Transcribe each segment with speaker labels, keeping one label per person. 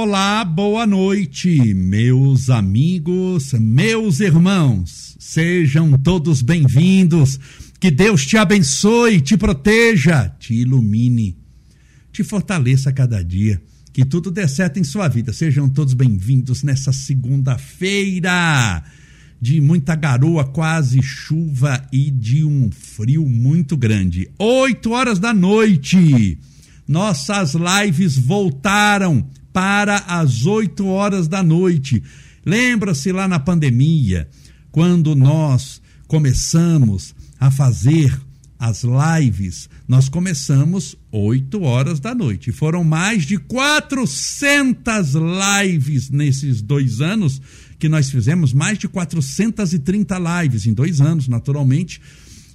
Speaker 1: Olá, boa noite, meus amigos, meus irmãos. Sejam todos bem-vindos. Que Deus te abençoe, te proteja, te ilumine, te fortaleça a cada dia. Que tudo dê certo em sua vida. Sejam todos bem-vindos nessa segunda-feira de muita garoa, quase chuva e de um frio muito grande. Oito horas da noite. Nossas lives voltaram para as 8 horas da noite. Lembra-se lá na pandemia, quando nós começamos a fazer as lives, nós começamos 8 horas da noite. Foram mais de 400 lives nesses dois anos que nós fizemos, mais de 430 lives em dois anos, naturalmente.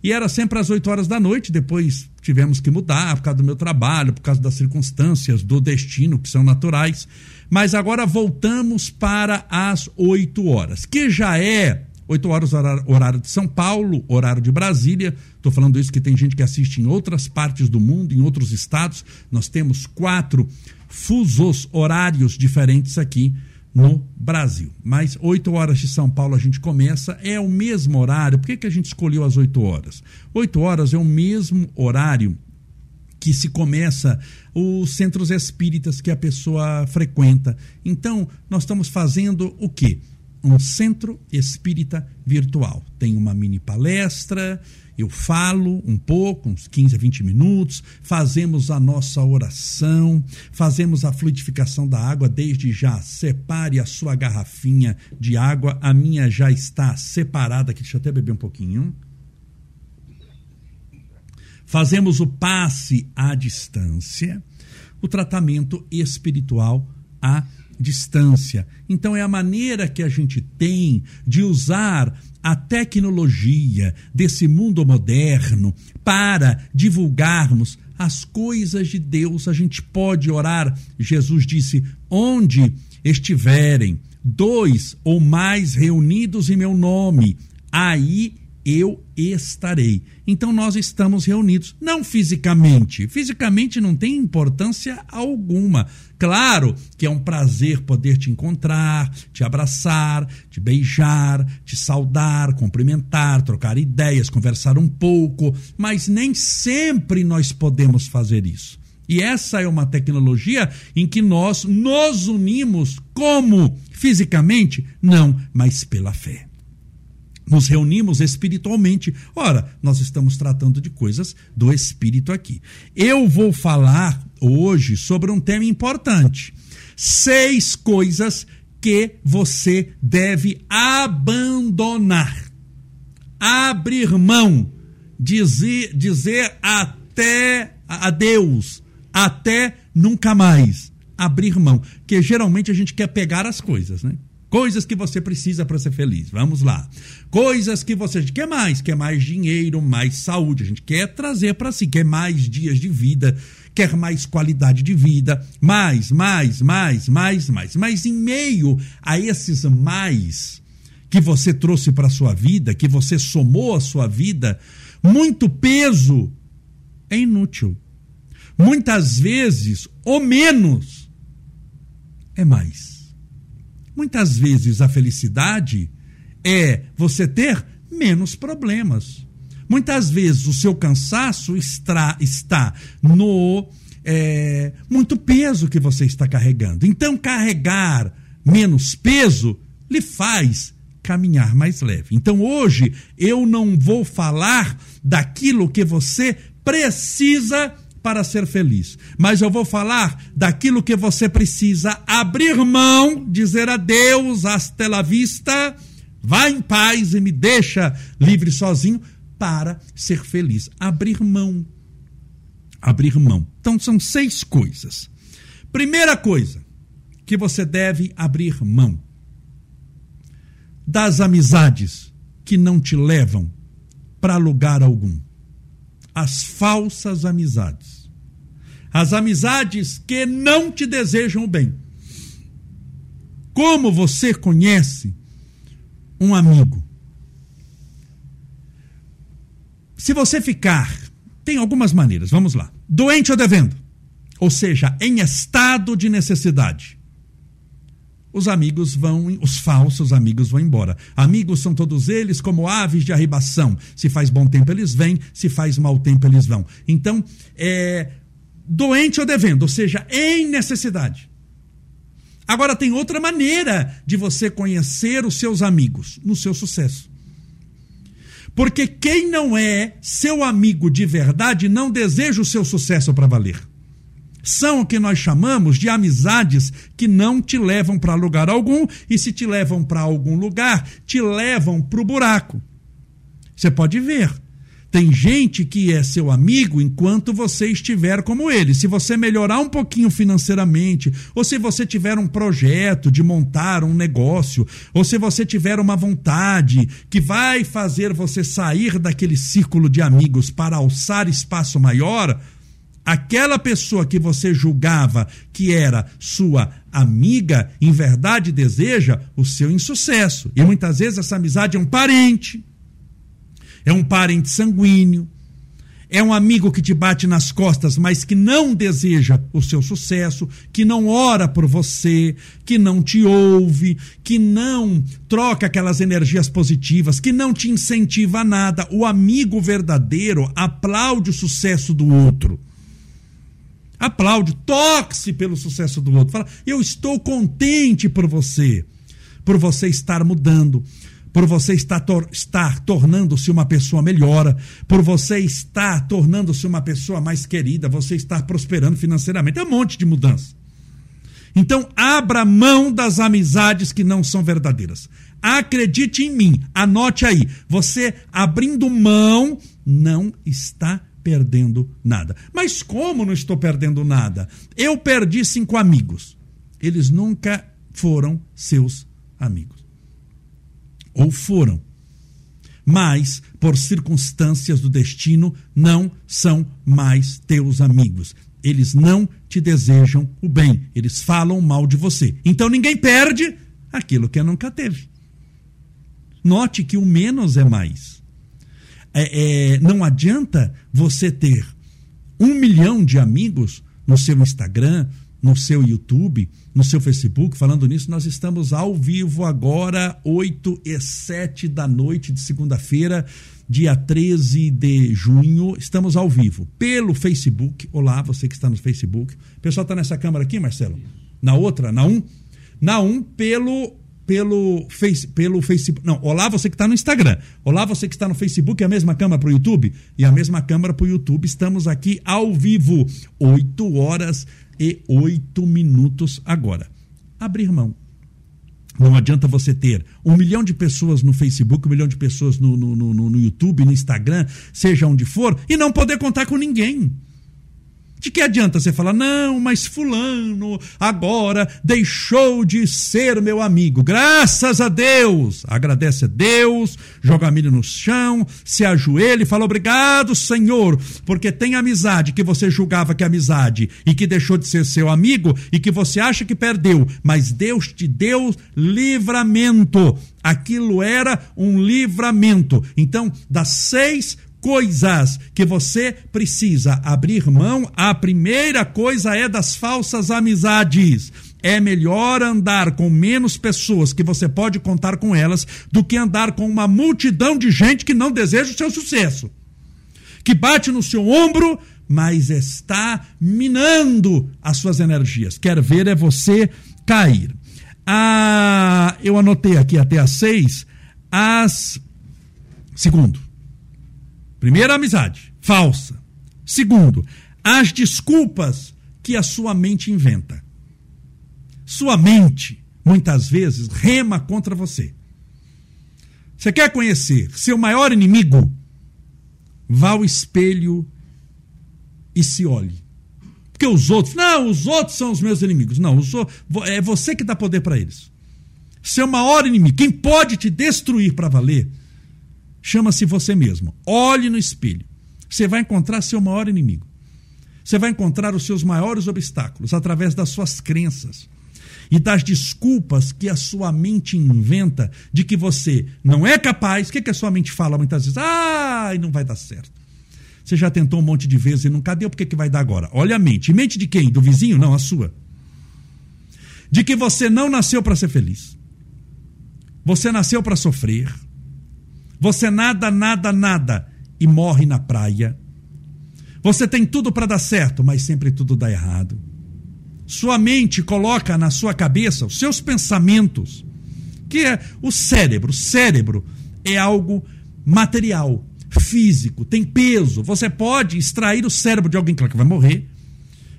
Speaker 1: E era sempre às 8 horas da noite, depois tivemos que mudar por causa do meu trabalho, por causa das circunstâncias, do destino, que são naturais. Mas agora voltamos para as 8 horas, que já é 8 horas horário de São Paulo, horário de Brasília. Estou falando isso que tem gente que assiste em outras partes do mundo, em outros estados. Nós temos quatro fusos horários diferentes aqui no Brasil. Mas 8 horas de São Paulo a gente começa, é o mesmo horário. Por que, que a gente escolheu as 8 horas? 8 horas é o mesmo horário que se começa os centros espíritas que a pessoa frequenta. Então, nós estamos fazendo o quê? Um centro espírita virtual. Tem uma mini palestra, eu falo um pouco, uns 15 a 20 minutos, fazemos a nossa oração, fazemos a fluidificação da água desde já. Separe a sua garrafinha de água, a minha já está separada aqui, deixa eu até beber um pouquinho. Fazemos o passe à distância, o tratamento espiritual à distância. Então é a maneira que a gente tem de usar a tecnologia desse mundo moderno para divulgarmos as coisas de Deus. A gente pode orar. Jesus disse: onde estiverem dois ou mais reunidos em meu nome, aí eu estarei. Então nós estamos reunidos, não fisicamente. Fisicamente não tem importância alguma. Claro que é um prazer poder te encontrar, te abraçar, te beijar, te saudar, cumprimentar, trocar ideias, conversar um pouco, mas nem sempre nós podemos fazer isso. E essa é uma tecnologia em que nós nos unimos como fisicamente? Não, mas pela fé nos reunimos espiritualmente. Ora, nós estamos tratando de coisas do espírito aqui. Eu vou falar hoje sobre um tema importante: seis coisas que você deve abandonar, abrir mão, dizer, dizer até a Deus, até nunca mais. Abrir mão, que geralmente a gente quer pegar as coisas, né? Coisas que você precisa para ser feliz. Vamos lá. Coisas que você quer mais, quer mais dinheiro, mais saúde. A gente quer trazer para si, quer mais dias de vida, quer mais qualidade de vida, mais, mais, mais, mais, mais. Mas em meio a esses mais que você trouxe para sua vida, que você somou à sua vida, muito peso é inútil. Muitas vezes, o menos é mais. Muitas vezes a felicidade é você ter menos problemas. Muitas vezes o seu cansaço está, está no é, muito peso que você está carregando. Então, carregar menos peso lhe faz caminhar mais leve. Então, hoje eu não vou falar daquilo que você precisa para ser feliz. Mas eu vou falar daquilo que você precisa abrir mão, dizer adeus, hasta la vista, vá em paz e me deixa livre sozinho para ser feliz. Abrir mão. Abrir mão. Então são seis coisas. Primeira coisa que você deve abrir mão das amizades que não te levam para lugar algum. As falsas amizades as amizades que não te desejam o bem. Como você conhece um amigo? Se você ficar, tem algumas maneiras, vamos lá. Doente ou devendo, ou seja, em estado de necessidade. Os amigos vão, os falsos amigos vão embora. Amigos são todos eles como aves de arribação. Se faz bom tempo eles vêm, se faz mau tempo eles vão. Então, é doente ou devendo, ou seja, em necessidade. Agora tem outra maneira de você conhecer os seus amigos no seu sucesso. Porque quem não é seu amigo de verdade não deseja o seu sucesso para valer são o que nós chamamos de amizades que não te levam para lugar algum e se te levam para algum lugar, te levam para o buraco. Você pode ver. Tem gente que é seu amigo enquanto você estiver como ele. Se você melhorar um pouquinho financeiramente, ou se você tiver um projeto de montar um negócio, ou se você tiver uma vontade que vai fazer você sair daquele círculo de amigos para alçar espaço maior, aquela pessoa que você julgava que era sua amiga, em verdade deseja o seu insucesso. E muitas vezes essa amizade é um parente, é um parente sanguíneo, é um amigo que te bate nas costas, mas que não deseja o seu sucesso, que não ora por você, que não te ouve, que não troca aquelas energias positivas, que não te incentiva a nada. O amigo verdadeiro aplaude o sucesso do outro aplaude, toque-se pelo sucesso do outro. Fala, eu estou contente por você, por você estar mudando, por você estar, tor estar tornando-se uma pessoa melhor, por você estar tornando-se uma pessoa mais querida, você estar prosperando financeiramente. É um monte de mudança. Então, abra mão das amizades que não são verdadeiras. Acredite em mim, anote aí. Você abrindo mão não está perdendo nada. Mas como não estou perdendo nada? Eu perdi cinco amigos. Eles nunca foram seus amigos. Ou foram. Mas, por circunstâncias do destino, não são mais teus amigos. Eles não te desejam o bem. Eles falam mal de você. Então ninguém perde aquilo que nunca teve. Note que o menos é mais é, é, não adianta você ter um milhão de amigos no seu Instagram, no seu YouTube, no seu Facebook. Falando nisso, nós estamos ao vivo agora, 8 e 7 da noite de segunda-feira, dia 13 de junho. Estamos ao vivo pelo Facebook. Olá, você que está no Facebook. O pessoal está nessa câmera aqui, Marcelo? Na outra? Na 1? Um? Na 1 um, pelo pelo, face, pelo Facebook. Não, olá você que está no Instagram. Olá você que está no Facebook, é a mesma câmera para o YouTube? E a mesma câmera para o YouTube. Estamos aqui ao vivo, 8 horas e 8 minutos agora. Abrir mão. Não adianta você ter um milhão de pessoas no Facebook, um milhão de pessoas no, no, no, no YouTube, no Instagram, seja onde for, e não poder contar com ninguém. De que adianta você falar, não, mas Fulano agora deixou de ser meu amigo. Graças a Deus. Agradece a Deus, joga milho no chão, se ajoelha e fala, obrigado, Senhor, porque tem amizade que você julgava que é amizade e que deixou de ser seu amigo e que você acha que perdeu, mas Deus te deu livramento. Aquilo era um livramento. Então, das seis coisas que você precisa abrir mão, a primeira coisa é das falsas amizades. É melhor andar com menos pessoas que você pode contar com elas do que andar com uma multidão de gente que não deseja o seu sucesso. Que bate no seu ombro, mas está minando as suas energias. Quer ver é você cair. Ah, eu anotei aqui até as seis. As. Segundo, Primeiro, amizade falsa. Segundo, as desculpas que a sua mente inventa. Sua mente, muitas vezes, rema contra você. Você quer conhecer seu maior inimigo? Vá ao espelho e se olhe. Porque os outros, não, os outros são os meus inimigos. Não, os, é você que dá poder para eles. Seu maior inimigo, quem pode te destruir para valer, chama-se você mesmo. Olhe no espelho. Você vai encontrar seu maior inimigo. Você vai encontrar os seus maiores obstáculos através das suas crenças e das desculpas que a sua mente inventa de que você não é capaz. O que, que a sua mente fala muitas vezes? Ah, não vai dar certo. Você já tentou um monte de vezes e não cadê? Por que, que vai dar agora? Olha a mente. Mente de quem? Do vizinho? Não, a sua. de que você não nasceu para ser feliz. Você nasceu para sofrer. Você nada, nada, nada e morre na praia. Você tem tudo para dar certo, mas sempre tudo dá errado. Sua mente coloca na sua cabeça os seus pensamentos, que é o cérebro. O cérebro é algo material, físico, tem peso. Você pode extrair o cérebro de alguém, claro que vai morrer,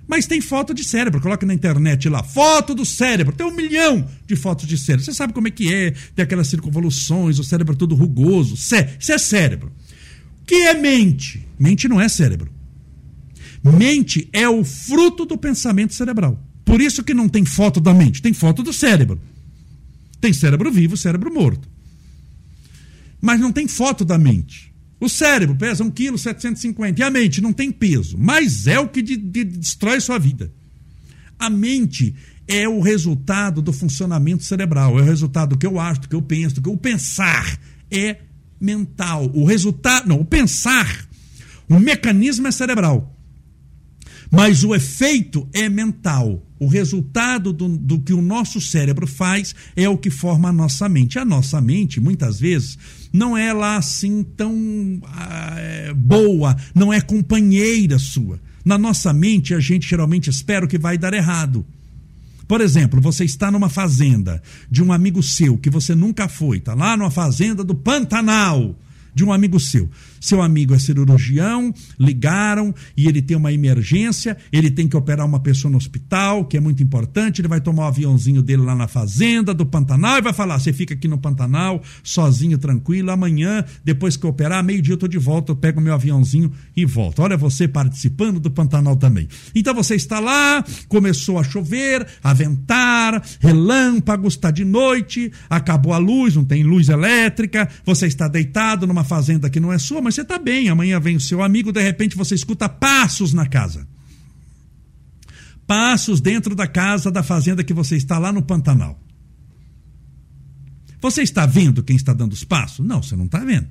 Speaker 1: mas tem foto de cérebro, coloca na internet lá, foto do cérebro, tem um milhão de fotos de cérebro. Você sabe como é que é, tem aquelas circunvoluções, o cérebro todo rugoso. Isso é cérebro. O que é mente? Mente não é cérebro. Mente é o fruto do pensamento cerebral. Por isso que não tem foto da mente, tem foto do cérebro. Tem cérebro vivo, cérebro morto. Mas não tem foto da mente. O cérebro pesa 1,750 kg. E a mente não tem peso, mas é o que de, de, destrói sua vida. A mente é o resultado do funcionamento cerebral, é o resultado do que eu acho, do que eu penso, do que o pensar é mental. O resultado, não, o pensar, o mecanismo é cerebral. Mas o efeito é mental. O resultado do, do, que o nosso cérebro faz é o que forma a nossa mente. A nossa mente, muitas vezes, não é lá assim tão ah, é, boa, não é companheira sua. Na nossa mente, a gente geralmente espera o que vai dar errado. Por exemplo, você está numa fazenda de um amigo seu que você nunca foi, está lá numa fazenda do Pantanal de um amigo seu. Seu amigo é cirurgião, ligaram e ele tem uma emergência, ele tem que operar uma pessoa no hospital, que é muito importante, ele vai tomar o aviãozinho dele lá na fazenda do Pantanal e vai falar: você fica aqui no Pantanal, sozinho, tranquilo, amanhã, depois que eu operar, meio-dia eu estou de volta, eu pego meu aviãozinho e volto. Olha você participando do Pantanal também. Então você está lá, começou a chover, a ventar, relâmpagos, está de noite, acabou a luz, não tem luz elétrica, você está deitado numa fazenda que não é sua, mas você está bem. Amanhã vem o seu amigo, de repente você escuta passos na casa. Passos dentro da casa da fazenda que você está lá no Pantanal. Você está vendo quem está dando os passos? Não, você não está vendo.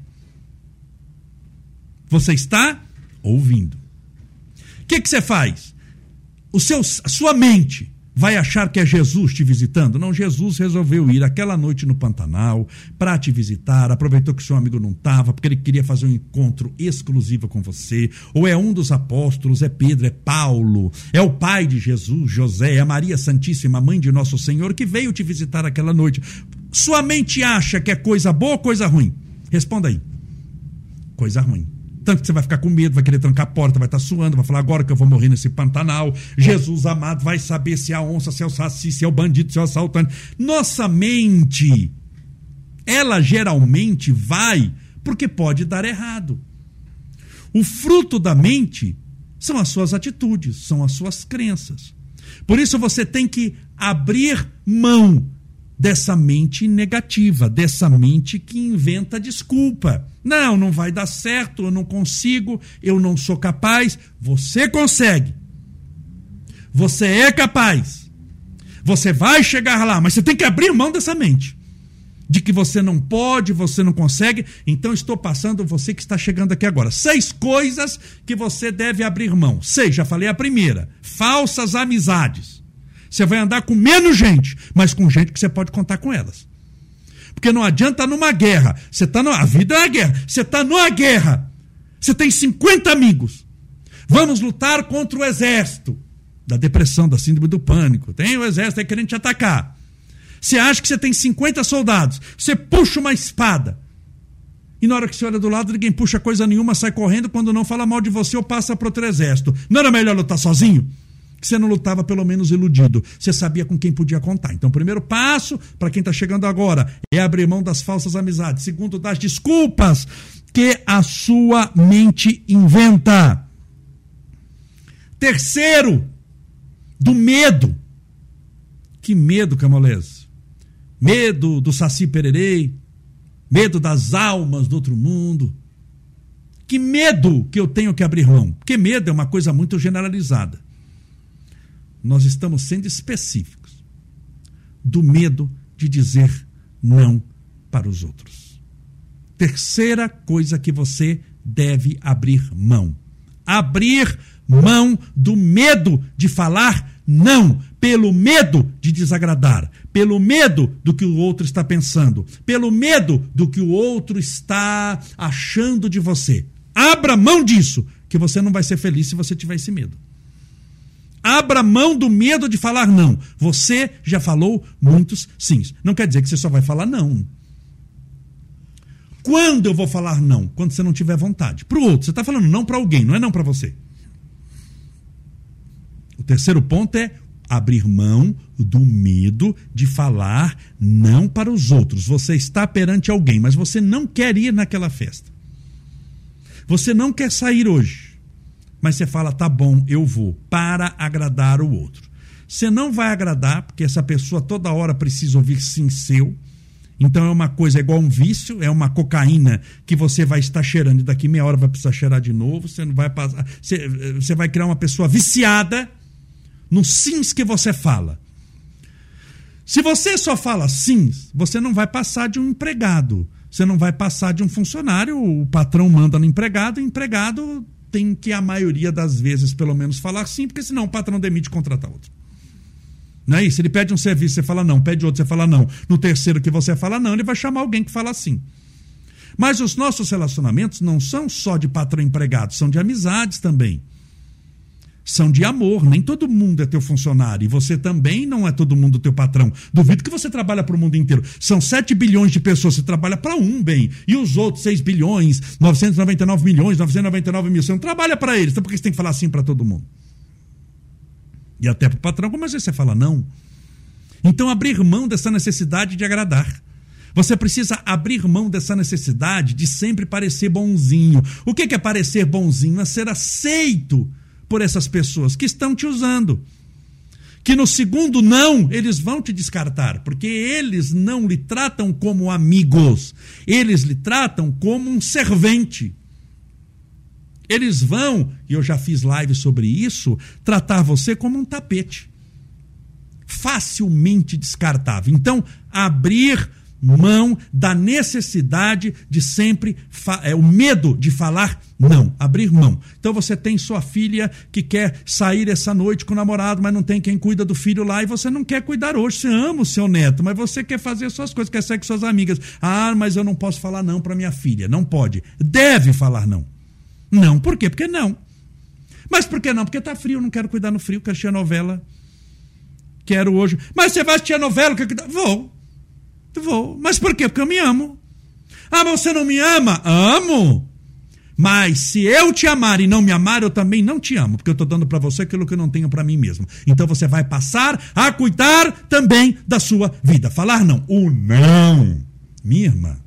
Speaker 1: Você está ouvindo. O que, que você faz? O seu, a sua mente vai achar que é Jesus te visitando? Não, Jesus resolveu ir aquela noite no Pantanal para te visitar, aproveitou que seu amigo não estava, porque ele queria fazer um encontro exclusivo com você. Ou é um dos apóstolos, é Pedro, é Paulo, é o pai de Jesus, José, é Maria Santíssima, mãe de nosso Senhor, que veio te visitar aquela noite. Sua mente acha que é coisa boa ou coisa ruim? Responda aí. Coisa ruim. Tanto que você vai ficar com medo, vai querer trancar a porta, vai estar tá suando, vai falar agora que eu vou morrer nesse Pantanal. Jesus amado vai saber se é a onça, se é o saci, se é o bandido, se é o assaltante. Nossa mente, ela geralmente vai porque pode dar errado. O fruto da mente são as suas atitudes, são as suas crenças. Por isso você tem que abrir mão dessa mente negativa, dessa mente que inventa desculpa. Não, não vai dar certo, eu não consigo, eu não sou capaz. Você consegue. Você é capaz. Você vai chegar lá, mas você tem que abrir mão dessa mente. De que você não pode, você não consegue. Então estou passando você que está chegando aqui agora. Seis coisas que você deve abrir mão. Seis, já falei a primeira. Falsas amizades. Você vai andar com menos gente, mas com gente que você pode contar com elas. Porque não adianta numa guerra. Você tá A vida é uma guerra. Você está numa guerra. Você tem 50 amigos. Vamos lutar contra o exército. Da depressão, da síndrome do pânico. Tem o exército aí querendo te atacar. Você acha que você tem 50 soldados. Você puxa uma espada. E na hora que você olha do lado, ninguém puxa coisa nenhuma, sai correndo. Quando não fala mal de você ou passa para outro exército. Não era melhor lutar sozinho? Que você não lutava pelo menos iludido. Você sabia com quem podia contar. Então, primeiro passo para quem está chegando agora é abrir mão das falsas amizades. Segundo, das desculpas que a sua mente inventa. Terceiro, do medo. Que medo, Camolese? Medo do Saci Pererei, medo das almas do outro mundo. Que medo que eu tenho que abrir mão? Porque medo é uma coisa muito generalizada nós estamos sendo específicos do medo de dizer não para os outros. Terceira coisa que você deve abrir mão: abrir mão do medo de falar não pelo medo de desagradar, pelo medo do que o outro está pensando, pelo medo do que o outro está achando de você. Abra mão disso, que você não vai ser feliz se você tiver esse medo. Abra mão do medo de falar não. Você já falou muitos sims. Não quer dizer que você só vai falar não. Quando eu vou falar não? Quando você não tiver vontade. Para o outro, você está falando não para alguém, não é não para você. O terceiro ponto é abrir mão do medo de falar não para os outros. Você está perante alguém, mas você não quer ir naquela festa. Você não quer sair hoje, mas você fala, tá bom, eu vou, para agradar o outro. Você não vai agradar, porque essa pessoa toda hora precisa ouvir sim seu. Então é uma coisa é igual um vício, é uma cocaína que você vai estar cheirando e daqui meia hora vai precisar cheirar de novo. Você não vai passar, você, você vai criar uma pessoa viciada nos sims que você fala. Se você só fala sims, você não vai passar de um empregado. Você não vai passar de um funcionário, o patrão manda no empregado, o empregado tem que, a maioria das vezes, pelo menos, falar sim, porque senão o patrão demite e contrata outro. Não é isso? Ele pede um serviço, você fala não, pede outro, você fala não. No terceiro que você fala não, ele vai chamar alguém que fala sim. Mas os nossos relacionamentos não são só de patrão empregado, são de amizades também são de amor. Nem todo mundo é teu funcionário. E você também não é todo mundo teu patrão. Duvido que você trabalha para o mundo inteiro. São 7 bilhões de pessoas. Você trabalha para um bem. E os outros 6 bilhões, 999 milhões, 999 mil. Você não trabalha para eles. Então por que você tem que falar assim para todo mundo? E até para o patrão, como às vezes você fala não? Então abrir mão dessa necessidade de agradar. Você precisa abrir mão dessa necessidade de sempre parecer bonzinho. O que é parecer bonzinho? É ser aceito por essas pessoas que estão te usando. Que no segundo não, eles vão te descartar, porque eles não lhe tratam como amigos, eles lhe tratam como um servente. Eles vão, e eu já fiz live sobre isso, tratar você como um tapete. Facilmente descartável. Então, abrir mão da necessidade de sempre é o medo de falar não, abrir mão. Então você tem sua filha que quer sair essa noite com o namorado, mas não tem quem cuida do filho lá e você não quer cuidar hoje. Você ama o seu neto, mas você quer fazer suas coisas, quer sair com suas amigas. Ah, mas eu não posso falar não para minha filha. Não pode. Deve falar não. Não, por quê? Porque não. Mas por que não? Porque tá frio, não quero cuidar no frio, quero assistir a novela. Quero hoje. Mas você vai assistir a novela? Vou. Vou. Mas por quê? Porque eu me amo. Ah, mas você não me ama? Amo. Mas se eu te amar e não me amar, eu também não te amo, porque eu estou dando para você aquilo que eu não tenho para mim mesmo. Então você vai passar a cuidar também da sua vida. Falar não. O não. Minha irmã,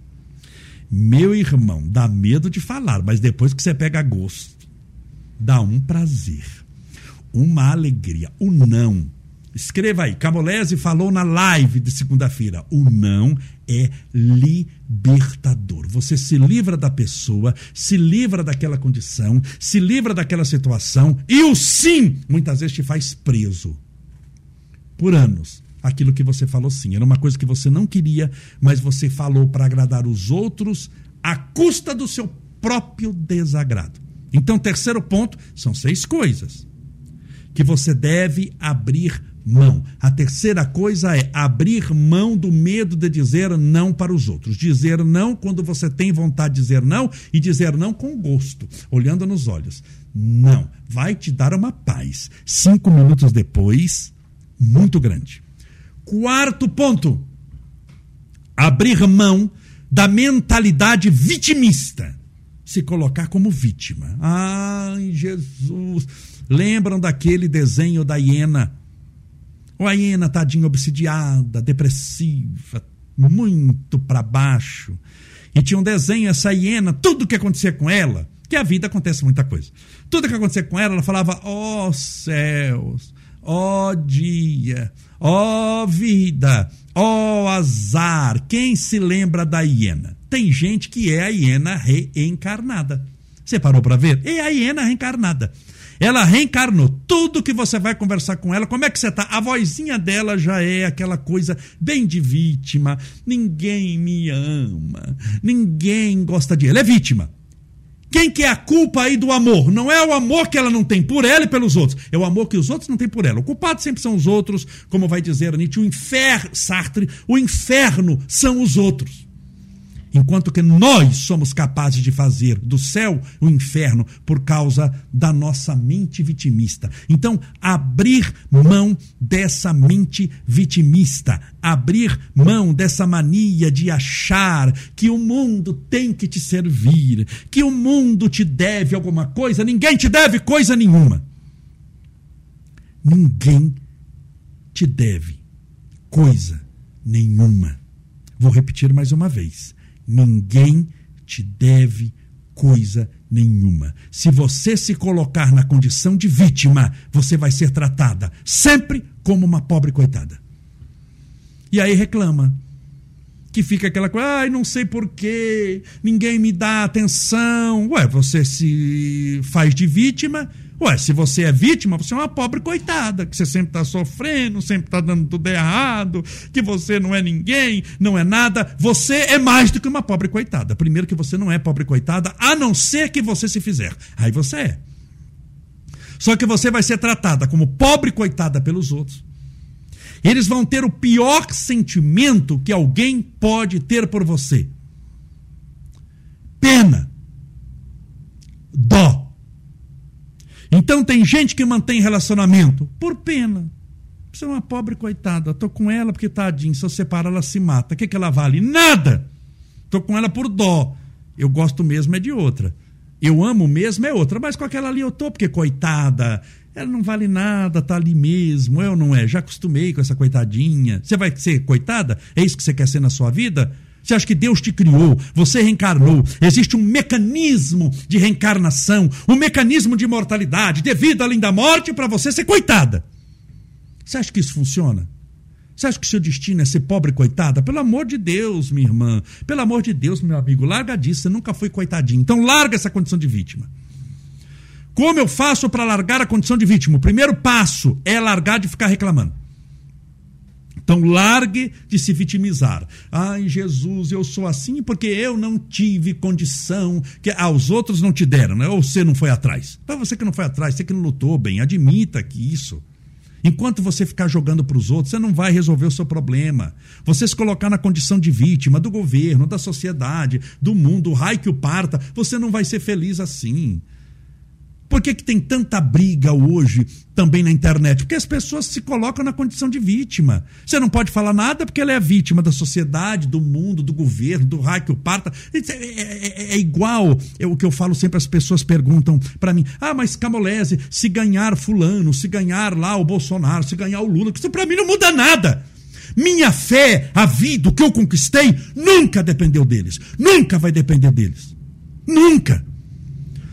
Speaker 1: meu irmão, dá medo de falar, mas depois que você pega gosto, dá um prazer, uma alegria. O não Escreva aí. Camolese falou na live de segunda-feira. O não é libertador. Você se livra da pessoa, se livra daquela condição, se livra daquela situação e o sim muitas vezes te faz preso por anos. Aquilo que você falou sim era uma coisa que você não queria, mas você falou para agradar os outros à custa do seu próprio desagrado. Então, terceiro ponto, são seis coisas que você deve abrir mão. A terceira coisa é abrir mão do medo de dizer não para os outros. Dizer não quando você tem vontade de dizer não e dizer não com gosto, olhando nos olhos. Não, vai te dar uma paz. Cinco minutos depois, muito grande. Quarto ponto: abrir mão da mentalidade vitimista. Se colocar como vítima. Ai, Jesus. Lembram daquele desenho da hiena? Ou a hiena, tadinha, obsidiada, depressiva, muito para baixo. E tinha um desenho, essa hiena, tudo que acontecia com ela, que a vida acontece muita coisa. Tudo que acontecia com ela, ela falava: ó oh, céus, ó oh, dia, ó oh, vida, ó azar. Quem se lembra da hiena? Tem gente que é a hiena reencarnada. Você parou para ver? É a hiena reencarnada. Ela reencarnou. Tudo que você vai conversar com ela, como é que você tá? A vozinha dela já é aquela coisa bem de vítima. Ninguém me ama. Ninguém gosta de ela. É vítima. Quem que é a culpa aí do amor? Não é o amor que ela não tem por ela e pelos outros. É o amor que os outros não têm por ela. O culpado sempre são os outros, como vai dizer Nietzsche, o inferno, Sartre, o inferno são os outros. Enquanto que nós somos capazes de fazer do céu o inferno por causa da nossa mente vitimista. Então, abrir mão dessa mente vitimista, abrir mão dessa mania de achar que o mundo tem que te servir, que o mundo te deve alguma coisa, ninguém te deve coisa nenhuma. Ninguém te deve coisa nenhuma. Vou repetir mais uma vez Ninguém te deve coisa nenhuma. Se você se colocar na condição de vítima, você vai ser tratada sempre como uma pobre coitada. E aí reclama. Que fica aquela coisa, ai, não sei porquê, ninguém me dá atenção. Ué, você se faz de vítima Ué, se você é vítima, você é uma pobre coitada, que você sempre está sofrendo, sempre está dando tudo errado, que você não é ninguém, não é nada. Você é mais do que uma pobre coitada. Primeiro que você não é pobre coitada, a não ser que você se fizer. Aí você é. Só que você vai ser tratada como pobre coitada pelos outros. Eles vão ter o pior sentimento que alguém pode ter por você: pena, dó então tem gente que mantém relacionamento por pena. Você é uma pobre coitada. Tô com ela porque tadinho, se eu separar ela se mata. O que, que ela vale? Nada. Tô com ela por dó. Eu gosto mesmo é de outra. Eu amo mesmo é outra, mas com aquela ali eu tô porque coitada. Ela não vale nada, tá ali mesmo, eu não é? Já acostumei com essa coitadinha. Você vai ser coitada? É isso que você quer ser na sua vida? Você acha que Deus te criou, você reencarnou. Existe um mecanismo de reencarnação, um mecanismo de imortalidade, de vida além da morte, para você ser coitada. Você acha que isso funciona? Você acha que seu destino é ser pobre coitada? Pelo amor de Deus, minha irmã. Pelo amor de Deus, meu amigo. Larga disso. Você nunca foi coitadinho. Então larga essa condição de vítima. Como eu faço para largar a condição de vítima? O primeiro passo é largar de ficar reclamando. Então largue de se vitimizar. Ai, Jesus, eu sou assim porque eu não tive condição que aos outros não te deram, né? Ou você não foi atrás. Para você que não foi atrás, você que não lutou bem, admita que isso. Enquanto você ficar jogando para os outros, você não vai resolver o seu problema. Você se colocar na condição de vítima do governo, da sociedade, do mundo, o raio que o parta, você não vai ser feliz assim. Por que, que tem tanta briga hoje também na internet? Porque as pessoas se colocam na condição de vítima. Você não pode falar nada porque ela é vítima da sociedade, do mundo, do governo, do raio que o parta. É, é, é, é, igual é o que eu falo sempre, as pessoas perguntam para mim: ah, mas Camolese, se ganhar Fulano, se ganhar lá o Bolsonaro, se ganhar o Lula, isso para mim não muda nada. Minha fé, a vida, o que eu conquistei, nunca dependeu deles. Nunca vai depender deles. Nunca.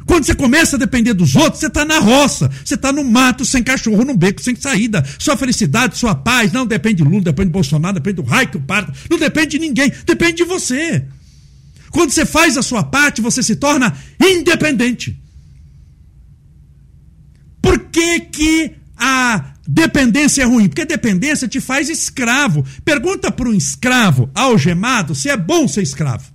Speaker 1: Quando você começa a depender dos outros, você está na roça, você está no mato, sem cachorro, no beco, sem saída. Sua felicidade, sua paz, não depende de Lula, depende de Bolsonaro, depende do raio que parta, não depende de ninguém, depende de você. Quando você faz a sua parte, você se torna independente. Por que, que a dependência é ruim? Porque a dependência te faz escravo. Pergunta para um escravo algemado se é bom ser escravo.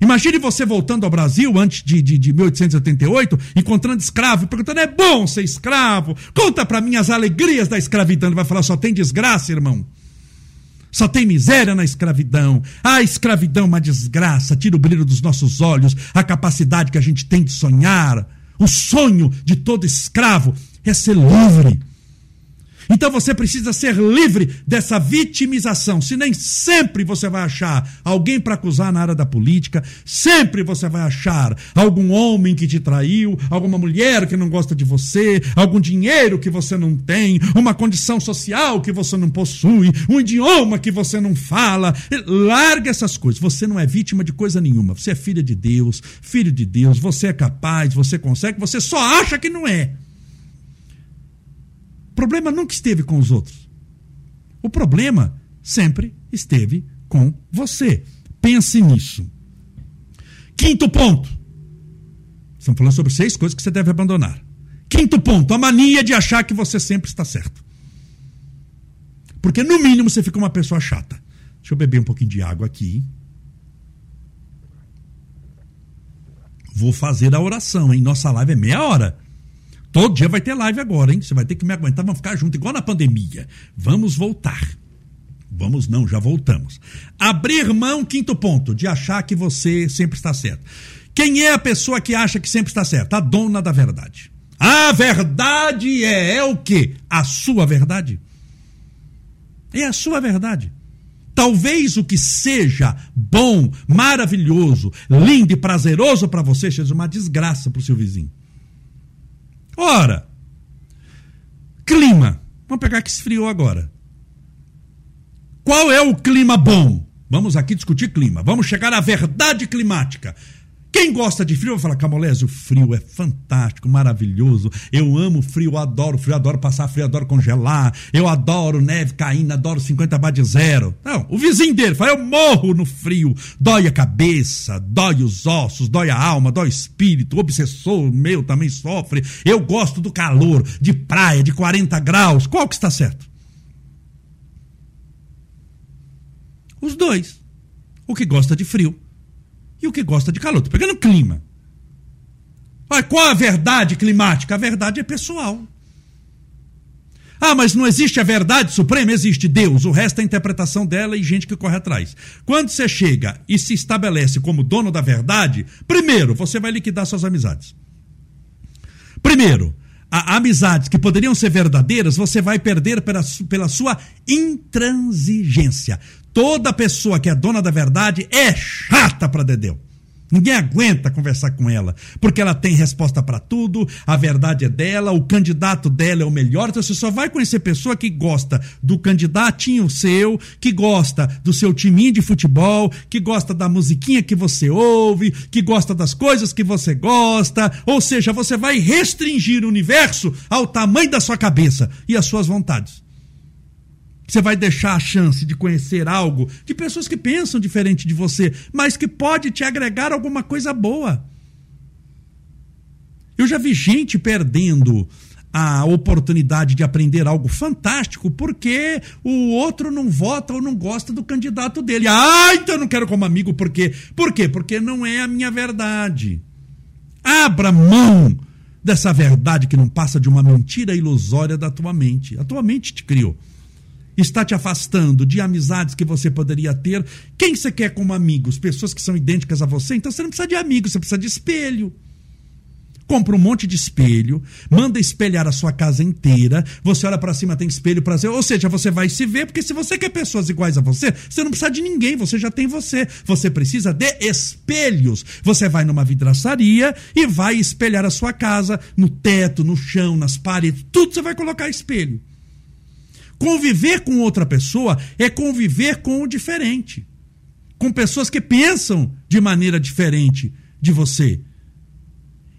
Speaker 1: Imagine você voltando ao Brasil antes de, de, de 1888, encontrando escravo, perguntando: é bom ser escravo? Conta para mim as alegrias da escravidão. Ele vai falar: só tem desgraça, irmão. Só tem miséria na escravidão. A escravidão é uma desgraça, tira o brilho dos nossos olhos, a capacidade que a gente tem de sonhar. O sonho de todo escravo é ser livre. Então você precisa ser livre dessa vitimização. Se nem sempre você vai achar alguém para acusar na área da política, sempre você vai achar algum homem que te traiu, alguma mulher que não gosta de você, algum dinheiro que você não tem, uma condição social que você não possui, um idioma que você não fala. Larga essas coisas. Você não é vítima de coisa nenhuma. Você é filha de Deus, filho de Deus, você é capaz, você consegue, você só acha que não é problema nunca esteve com os outros. O problema sempre esteve com você. Pense nisso. Quinto ponto. Estamos falando sobre seis coisas que você deve abandonar. Quinto ponto, a mania de achar que você sempre está certo. Porque no mínimo você fica uma pessoa chata. Deixa eu beber um pouquinho de água aqui. vou fazer a oração, hein? Nossa live é meia hora. Todo dia vai ter live agora, hein? Você vai ter que me aguentar, vamos ficar junto, igual na pandemia. Vamos voltar. Vamos não, já voltamos. Abrir mão, quinto ponto, de achar que você sempre está certo. Quem é a pessoa que acha que sempre está certa? A dona da verdade. A verdade é, é o quê? A sua verdade. É a sua verdade. Talvez o que seja bom, maravilhoso, lindo e prazeroso para você seja uma desgraça para o seu vizinho. Ora, clima. Vamos pegar que esfriou agora. Qual é o clima bom? Vamos aqui discutir clima. Vamos chegar à verdade climática. Quem gosta de frio vai falar, Camolés, o frio é fantástico, maravilhoso. Eu amo frio, adoro frio, adoro passar frio, adoro congelar. Eu adoro neve caindo, adoro 50 bar de zero. Não, o vizinho dele fala, eu morro no frio. Dói a cabeça, dói os ossos, dói a alma, dói o espírito. O obsessor meu também sofre. Eu gosto do calor, de praia, de 40 graus. Qual que está certo? Os dois. O que gosta de frio e o que gosta de calor. Estou pegando clima. Olha, qual a verdade climática? A verdade é pessoal. Ah, mas não existe a verdade suprema? Existe Deus. O resto é a interpretação dela e gente que corre atrás. Quando você chega e se estabelece como dono da verdade, primeiro, você vai liquidar suas amizades. Primeiro, a, amizades que poderiam ser verdadeiras, você vai perder pela, pela sua intransigência. Toda pessoa que é dona da verdade é chata para Dedeu. Ninguém aguenta conversar com ela, porque ela tem resposta para tudo, a verdade é dela, o candidato dela é o melhor. Então você só vai conhecer pessoa que gosta do candidatinho seu, que gosta do seu timinho de futebol, que gosta da musiquinha que você ouve, que gosta das coisas que você gosta. Ou seja, você vai restringir o universo ao tamanho da sua cabeça e às suas vontades. Você vai deixar a chance de conhecer algo de pessoas que pensam diferente de você, mas que pode te agregar alguma coisa boa. Eu já vi gente perdendo a oportunidade de aprender algo fantástico porque o outro não vota ou não gosta do candidato dele. Ah, então eu não quero como amigo, por quê? Por quê? Porque não é a minha verdade. Abra mão dessa verdade que não passa de uma mentira ilusória da tua mente. A tua mente te criou está te afastando de amizades que você poderia ter. Quem você quer como amigos? Pessoas que são idênticas a você? Então você não precisa de amigos, você precisa de espelho. Compra um monte de espelho, manda espelhar a sua casa inteira. Você olha para cima, tem espelho para ser, ou seja, você vai se ver, porque se você quer pessoas iguais a você, você não precisa de ninguém, você já tem você. Você precisa de espelhos. Você vai numa vidraçaria e vai espelhar a sua casa no teto, no chão, nas paredes, tudo você vai colocar espelho. Conviver com outra pessoa é conviver com o diferente. Com pessoas que pensam de maneira diferente de você.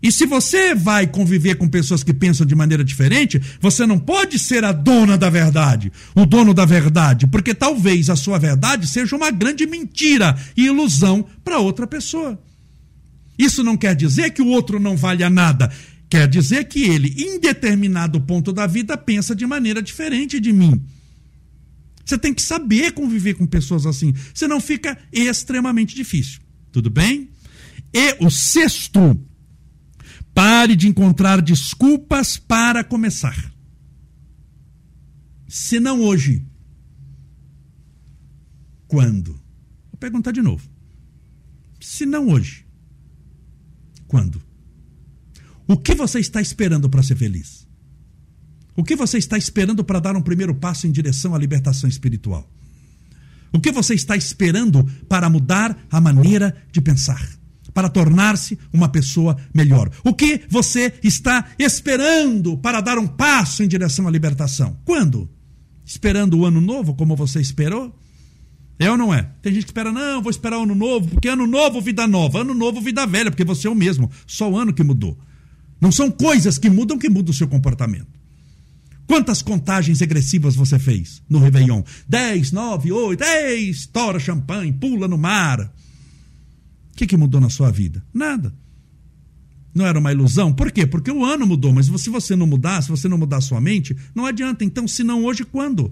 Speaker 1: E se você vai conviver com pessoas que pensam de maneira diferente, você não pode ser a dona da verdade, o dono da verdade, porque talvez a sua verdade seja uma grande mentira e ilusão para outra pessoa. Isso não quer dizer que o outro não valha nada. Quer dizer que ele, em determinado ponto da vida, pensa de maneira diferente de mim. Você tem que saber conviver com pessoas assim, senão fica extremamente difícil. Tudo bem? E o sexto, pare de encontrar desculpas para começar. Se não hoje, quando? Vou perguntar de novo. Se não hoje, quando? O que você está esperando para ser feliz? O que você está esperando para dar um primeiro passo em direção à libertação espiritual? O que você está esperando para mudar a maneira de pensar? Para tornar-se uma pessoa melhor? O que você está esperando para dar um passo em direção à libertação? Quando? Esperando o ano novo, como você esperou? É ou não é? Tem gente que espera, não, vou esperar o ano novo, porque ano novo, vida nova. Ano novo, vida velha, porque você é o mesmo. Só o ano que mudou. Não são coisas que mudam que mudam o seu comportamento. Quantas contagens regressivas você fez no Réveillon? 10, 9, 8, ei, estoura champanhe, pula no mar. O que, que mudou na sua vida? Nada. Não era uma ilusão? Por quê? Porque o ano mudou, mas se você não mudar, se você não mudar a sua mente, não adianta. Então, se não hoje, quando?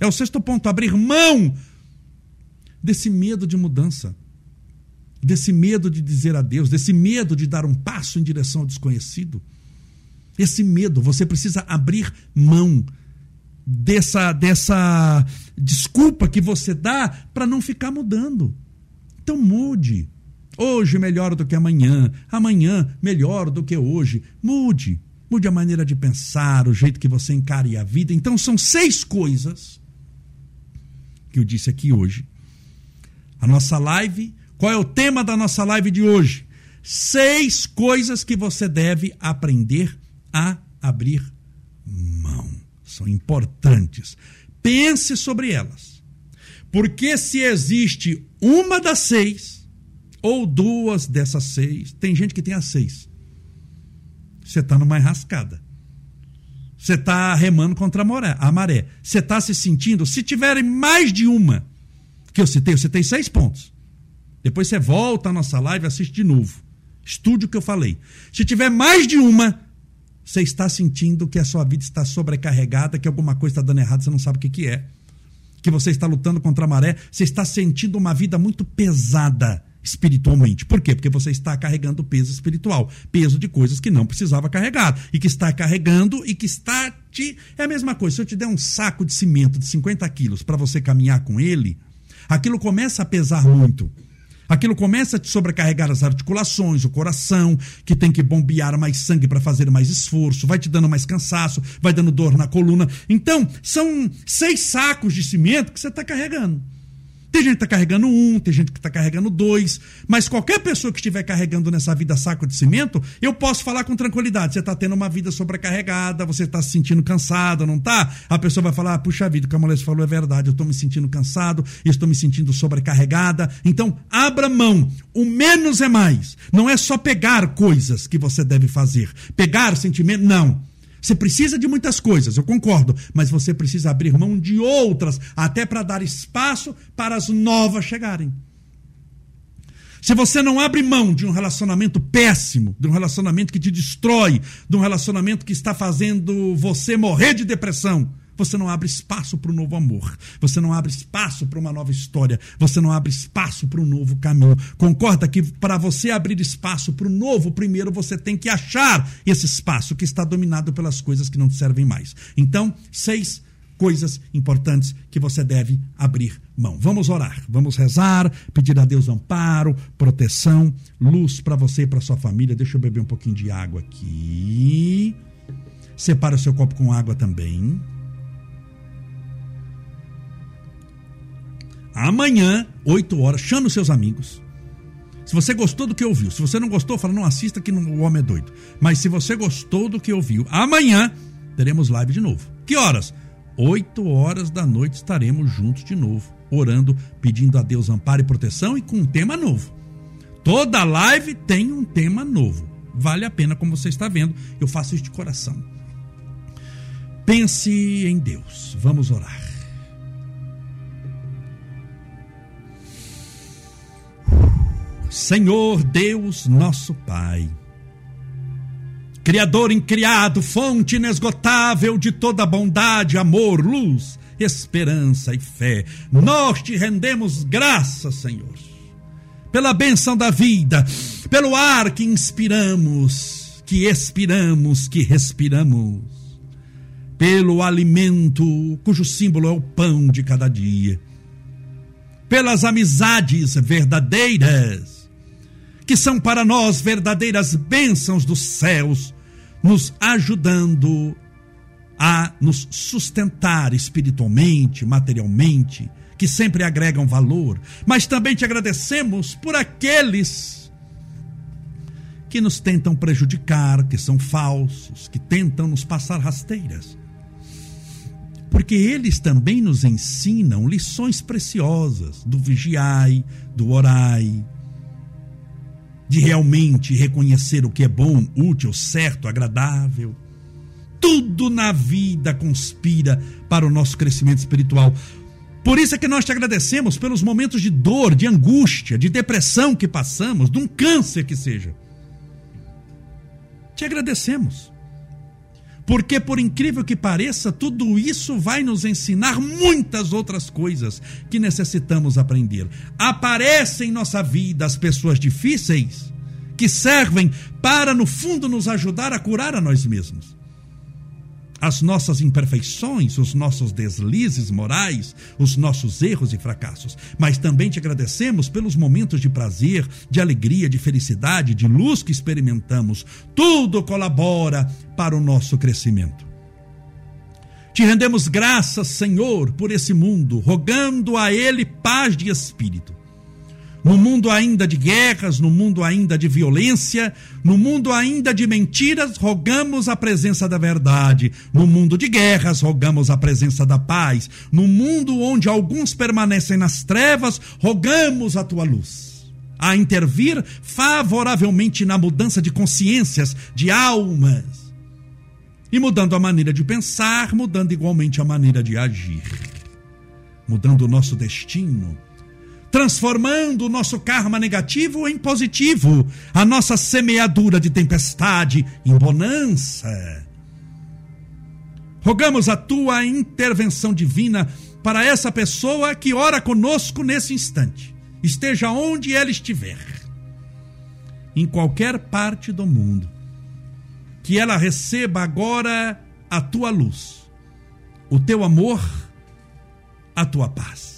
Speaker 1: É o sexto ponto, abrir mão desse medo de mudança. Desse medo de dizer adeus, desse medo de dar um passo em direção ao desconhecido. Esse medo, você precisa abrir mão dessa, dessa desculpa que você dá para não ficar mudando. Então mude. Hoje melhor do que amanhã, amanhã melhor do que hoje. Mude. Mude a maneira de pensar, o jeito que você encare a vida. Então são seis coisas que eu disse aqui hoje. A nossa live, qual é o tema da nossa live de hoje? Seis coisas que você deve aprender a abrir mão. São importantes. Pense sobre elas. Porque se existe uma das seis, ou duas dessas seis, tem gente que tem as seis. Você está numa enrascada. Você está remando contra a maré. Você está se sentindo. Se tiverem mais de uma que eu citei, eu citei seis pontos. Depois você volta à nossa live e assiste de novo. Estude o que eu falei. Se tiver mais de uma, você está sentindo que a sua vida está sobrecarregada, que alguma coisa está dando errado, você não sabe o que, que é. Que você está lutando contra a maré, você está sentindo uma vida muito pesada espiritualmente. Por quê? Porque você está carregando peso espiritual, peso de coisas que não precisava carregar e que está carregando e que está te é a mesma coisa. Se eu te der um saco de cimento de 50 quilos para você caminhar com ele, aquilo começa a pesar muito. Aquilo começa a te sobrecarregar as articulações, o coração, que tem que bombear mais sangue para fazer mais esforço, vai te dando mais cansaço, vai dando dor na coluna. Então, são seis sacos de cimento que você está carregando. Tem gente que está carregando um, tem gente que está carregando dois, mas qualquer pessoa que estiver carregando nessa vida saco de cimento, eu posso falar com tranquilidade. Você está tendo uma vida sobrecarregada, você está se sentindo cansado, não está? A pessoa vai falar: ah, puxa vida, o que a mulher falou é verdade, eu estou me sentindo cansado, estou me sentindo sobrecarregada. Então, abra mão. O menos é mais. Não é só pegar coisas que você deve fazer. Pegar sentimento, não. Você precisa de muitas coisas, eu concordo, mas você precisa abrir mão de outras, até para dar espaço para as novas chegarem. Se você não abre mão de um relacionamento péssimo, de um relacionamento que te destrói, de um relacionamento que está fazendo você morrer de depressão, você não abre espaço para um novo amor. Você não abre espaço para uma nova história. Você não abre espaço para um novo caminho. Concorda que para você abrir espaço para o novo, primeiro você tem que achar esse espaço que está dominado pelas coisas que não te servem mais. Então, seis coisas importantes que você deve abrir mão. Vamos orar, vamos rezar, pedir a Deus amparo, proteção, luz para você e para sua família. Deixa eu beber um pouquinho de água aqui. Separa o seu copo com água também. Amanhã, 8 horas, chame os seus amigos. Se você gostou do que ouviu, se você não gostou, fala, não assista que o homem é doido. Mas se você gostou do que ouviu, amanhã teremos live de novo. Que horas? 8 horas da noite estaremos juntos de novo, orando, pedindo a Deus amparo e proteção e com um tema novo. Toda live tem um tema novo. Vale a pena, como você está vendo, eu faço isso de coração. Pense em Deus. Vamos orar. Senhor Deus, nosso Pai. Criador incriado, fonte inesgotável de toda bondade, amor, luz, esperança e fé, nós te rendemos graças, Senhor, pela benção da vida, pelo ar que inspiramos, que expiramos, que respiramos, pelo alimento cujo símbolo é o pão de cada dia, pelas amizades verdadeiras que são para nós verdadeiras bênçãos dos céus, nos ajudando a nos sustentar espiritualmente, materialmente, que sempre agregam valor, mas também te agradecemos por aqueles que nos tentam prejudicar, que são falsos, que tentam nos passar rasteiras. Porque eles também nos ensinam lições preciosas do vigiai, do orai, de realmente reconhecer o que é bom, útil, certo, agradável. Tudo na vida conspira para o nosso crescimento espiritual. Por isso é que nós te agradecemos pelos momentos de dor, de angústia, de depressão que passamos, de um câncer que seja. Te agradecemos. Porque, por incrível que pareça, tudo isso vai nos ensinar muitas outras coisas que necessitamos aprender. Aparecem em nossa vida as pessoas difíceis que servem para, no fundo, nos ajudar a curar a nós mesmos as nossas imperfeições, os nossos deslizes morais, os nossos erros e fracassos. Mas também te agradecemos pelos momentos de prazer, de alegria, de felicidade, de luz que experimentamos. Tudo colabora para o nosso crescimento. Te rendemos graças, Senhor, por esse mundo, rogando a Ele paz de espírito no mundo ainda de guerras, no mundo ainda de violência, no mundo ainda de mentiras, rogamos a presença da verdade. No mundo de guerras, rogamos a presença da paz. No mundo onde alguns permanecem nas trevas, rogamos a tua luz. A intervir favoravelmente na mudança de consciências, de almas. E mudando a maneira de pensar, mudando igualmente a maneira de agir. Mudando o nosso destino transformando o nosso karma negativo em positivo, a nossa semeadura de tempestade em bonança. Rogamos a tua intervenção divina para essa pessoa que ora conosco nesse instante, esteja onde ela estiver, em qualquer parte do mundo, que ela receba agora a tua luz, o teu amor, a tua paz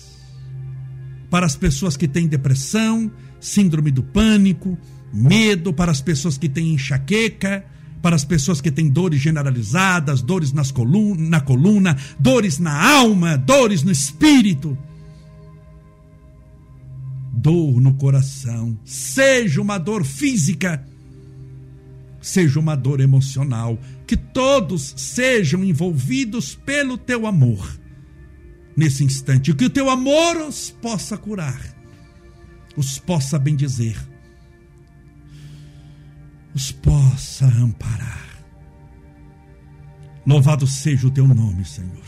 Speaker 1: para as pessoas que têm depressão, síndrome do pânico, medo, para as pessoas que têm enxaqueca, para as pessoas que têm dores generalizadas, dores nas coluna, na coluna, dores na alma, dores no espírito, dor no coração, seja uma dor física, seja uma dor emocional, que todos sejam envolvidos pelo teu amor nesse instante. Que o teu amor os possa curar, os possa bendizer, os possa amparar. Louvado seja o teu nome, Senhor.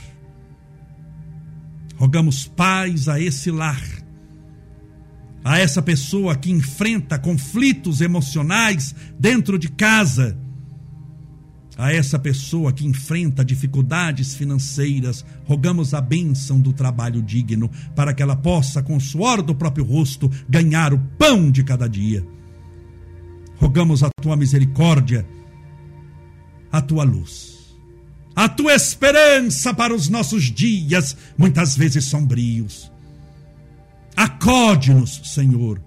Speaker 1: Rogamos paz a esse lar, a essa pessoa que enfrenta conflitos emocionais dentro de casa a essa pessoa que enfrenta dificuldades financeiras, rogamos a bênção do trabalho digno, para que ela possa, com o suor do próprio rosto, ganhar o pão de cada dia. Rogamos a tua misericórdia, a tua luz, a tua esperança para os nossos dias, muitas vezes sombrios. Acode-nos, Senhor,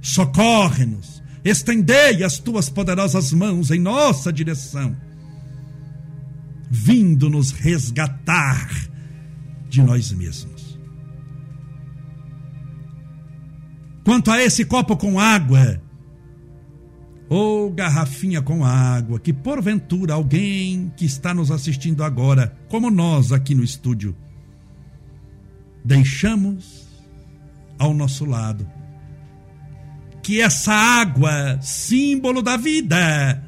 Speaker 1: socorre-nos, estendei as tuas poderosas mãos em nossa direção vindo nos resgatar de nós mesmos. Quanto a esse copo com água, ou garrafinha com água, que porventura alguém que está nos assistindo agora, como nós aqui no estúdio, deixamos ao nosso lado. Que essa água, símbolo da vida,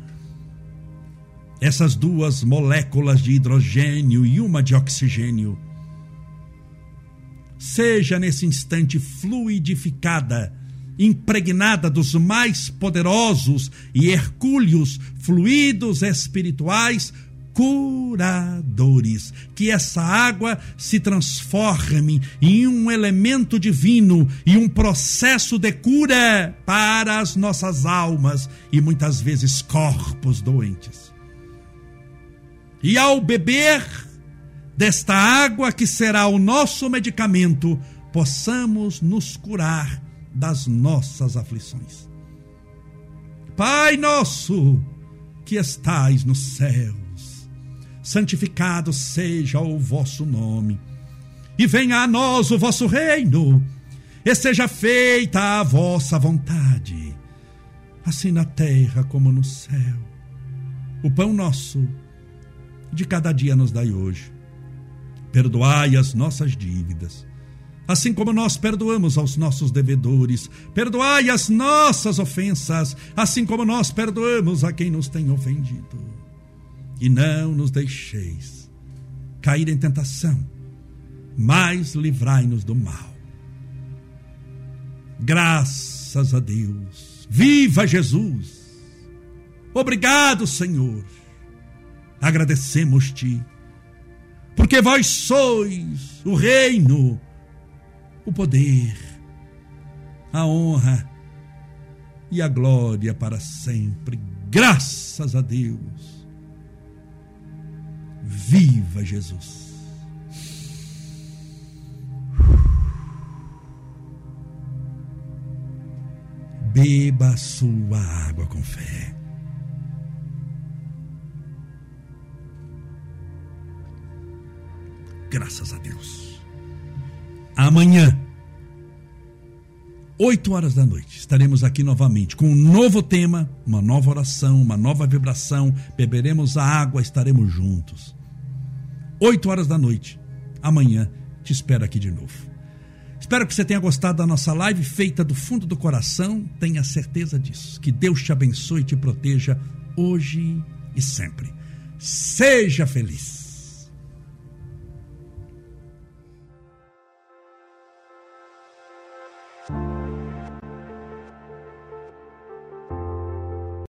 Speaker 1: essas duas moléculas de hidrogênio e uma de oxigênio, seja nesse instante fluidificada, impregnada dos mais poderosos e hercúleos fluidos espirituais curadores. Que essa água se transforme em um elemento divino e um processo de cura para as nossas almas e muitas vezes corpos doentes. E ao beber desta água que será o nosso medicamento, possamos nos curar das nossas aflições. Pai nosso que estais nos céus, santificado seja o vosso nome, e venha a nós o vosso reino, e seja feita a vossa vontade, assim na terra como no céu. O pão nosso de cada dia nos dai hoje. Perdoai as nossas dívidas, assim como nós perdoamos aos nossos devedores. Perdoai as nossas ofensas, assim como nós perdoamos a quem nos tem ofendido. E não nos deixeis cair em tentação, mas livrai-nos do mal. Graças a Deus. Viva Jesus! Obrigado, Senhor agradecemos-te, porque vós sois o reino, o poder, a honra e a glória para sempre. Graças a Deus. Viva Jesus. Beba sua água com fé. Graças a Deus. Amanhã, 8 horas da noite, estaremos aqui novamente com um novo tema, uma nova oração, uma nova vibração. Beberemos a água, estaremos juntos. 8 horas da noite, amanhã, te espero aqui de novo. Espero que você tenha gostado da nossa live feita do fundo do coração. Tenha certeza disso. Que Deus te abençoe e te proteja hoje e sempre. Seja feliz.